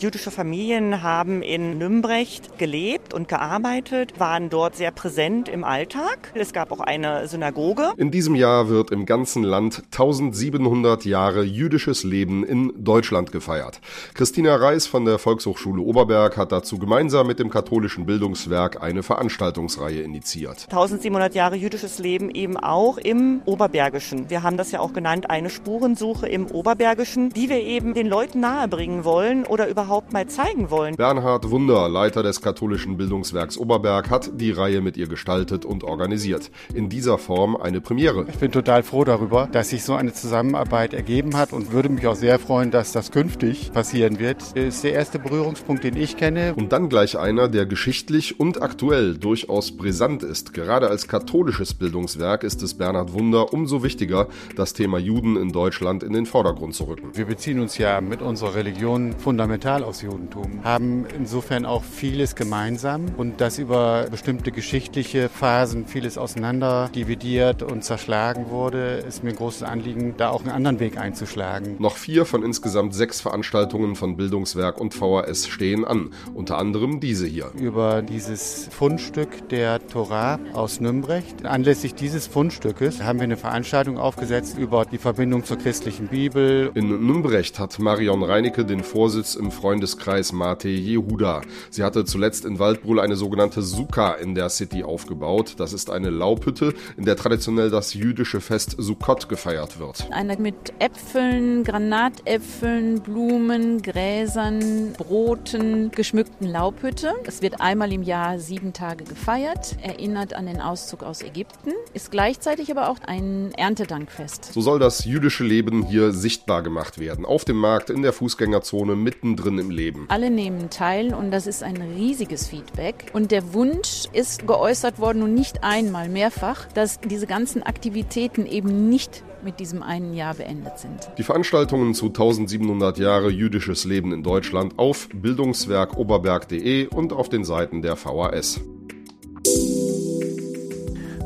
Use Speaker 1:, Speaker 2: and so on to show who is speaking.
Speaker 1: Jüdische Familien haben in Nümbrecht gelebt und gearbeitet, waren dort sehr präsent im Alltag. Es gab auch eine Synagoge.
Speaker 2: In diesem Jahr wird im ganzen Land 1700 Jahre jüdisches Leben in Deutschland gefeiert. Christina Reis von der Volkshochschule Oberberg hat dazu gemeinsam mit dem katholischen Bildungswerk eine Veranstaltungsreihe initiiert.
Speaker 1: 1700 Jahre jüdisches Leben eben auch im Oberbergischen. Wir haben das ja auch genannt, eine Spurensuche im Oberbergischen, die wir eben den Leuten nahebringen wollen oder überhaupt überhaupt mal zeigen wollen.
Speaker 2: Bernhard Wunder, Leiter des katholischen Bildungswerks Oberberg, hat die Reihe mit ihr gestaltet und organisiert. In dieser Form eine Premiere.
Speaker 3: Ich bin total froh darüber, dass sich so eine Zusammenarbeit ergeben hat und würde mich auch sehr freuen, dass das künftig passieren wird. Das ist der erste Berührungspunkt, den ich kenne.
Speaker 2: Und dann gleich einer, der geschichtlich und aktuell durchaus brisant ist. Gerade als katholisches Bildungswerk ist es Bernhard Wunder umso wichtiger, das Thema Juden in Deutschland in den Vordergrund zu rücken.
Speaker 3: Wir beziehen uns ja mit unserer Religion fundamental Original aus Judentum, haben insofern auch vieles gemeinsam und das über bestimmte geschichtliche Phasen vieles auseinander dividiert und zerschlagen wurde, ist mir ein großes Anliegen, da auch einen anderen Weg einzuschlagen.
Speaker 2: Noch vier von insgesamt sechs Veranstaltungen von Bildungswerk und VHS stehen an, unter anderem diese hier.
Speaker 3: Über dieses Fundstück der Torah aus Nümbrecht. Anlässlich dieses Fundstückes haben wir eine Veranstaltung aufgesetzt über die Verbindung zur christlichen Bibel.
Speaker 2: In Nümbrecht hat Marion Reinecke den Vorsitz im Freund Freundeskreis Mate Jehuda. Sie hatte zuletzt in Waldbrühl eine sogenannte Sukkah in der City aufgebaut. Das ist eine Laubhütte, in der traditionell das jüdische Fest Sukkot gefeiert wird.
Speaker 4: Eine mit Äpfeln, Granatäpfeln, Blumen, Gräsern, Broten geschmückten Laubhütte. Es wird einmal im Jahr sieben Tage gefeiert, erinnert an den Auszug aus Ägypten, ist gleichzeitig aber auch ein Erntedankfest.
Speaker 2: So soll das jüdische Leben hier sichtbar gemacht werden. Auf dem Markt, in der Fußgängerzone, mittendrin im Leben.
Speaker 4: Alle nehmen teil und das ist ein riesiges Feedback. Und der Wunsch ist geäußert worden und nicht einmal, mehrfach, dass diese ganzen Aktivitäten eben nicht mit diesem einen Jahr beendet sind.
Speaker 2: Die Veranstaltungen zu 1700 Jahre jüdisches Leben in Deutschland auf bildungswerkoberberg.de und auf den Seiten der VHS.